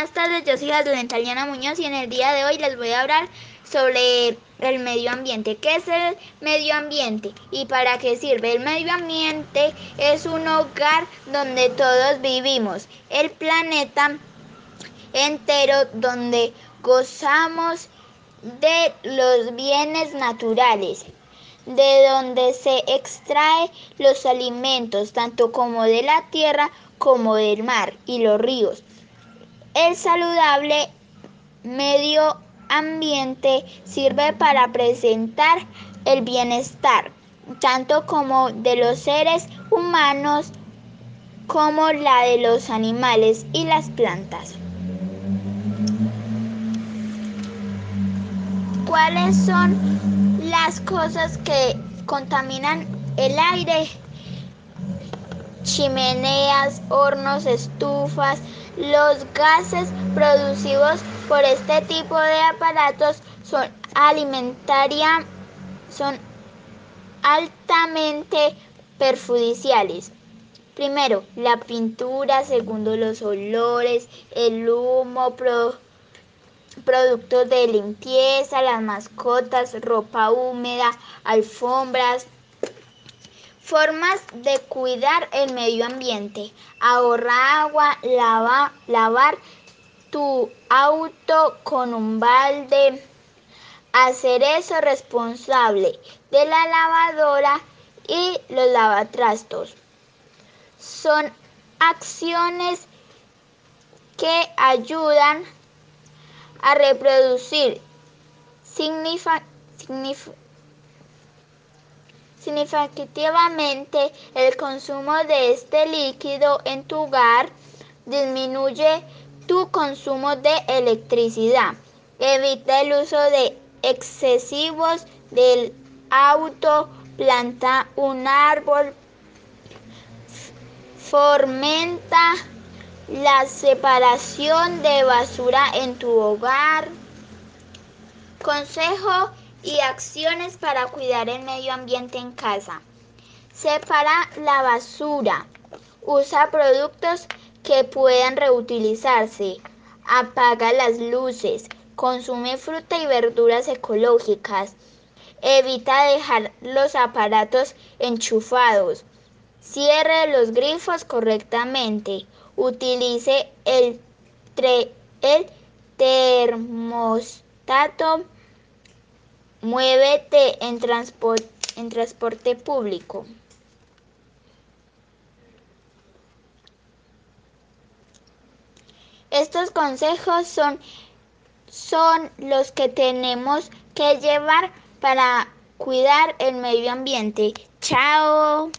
Buenas tardes, yo soy Italiana Muñoz y en el día de hoy les voy a hablar sobre el medio ambiente. ¿Qué es el medio ambiente y para qué sirve? El medio ambiente es un hogar donde todos vivimos, el planeta entero donde gozamos de los bienes naturales, de donde se extrae los alimentos, tanto como de la tierra como del mar y los ríos el saludable medio ambiente sirve para presentar el bienestar, tanto como de los seres humanos como la de los animales y las plantas. ¿Cuáles son las cosas que contaminan el aire? Chimeneas, hornos, estufas, los gases producidos por este tipo de aparatos son alimentaria, son altamente perjudiciales. Primero, la pintura, segundo, los olores, el humo, productos de limpieza, las mascotas, ropa húmeda, alfombras, Formas de cuidar el medio ambiente. Ahorra agua, lavar tu auto con un balde. Hacer eso responsable de la lavadora y los lavatrastos. Son acciones que ayudan a reproducir significativamente Significativamente, el consumo de este líquido en tu hogar disminuye tu consumo de electricidad. Evita el uso de excesivos del auto, planta un árbol, fomenta la separación de basura en tu hogar. Consejo y acciones para cuidar el medio ambiente en casa. Separa la basura. Usa productos que puedan reutilizarse. Apaga las luces. Consume fruta y verduras ecológicas. Evita dejar los aparatos enchufados. Cierre los grifos correctamente. Utilice el, el termostato Muévete en, transporte público. Estos consejos son, son los que tenemos que llevar para cuidar el medio ambiente. Chao.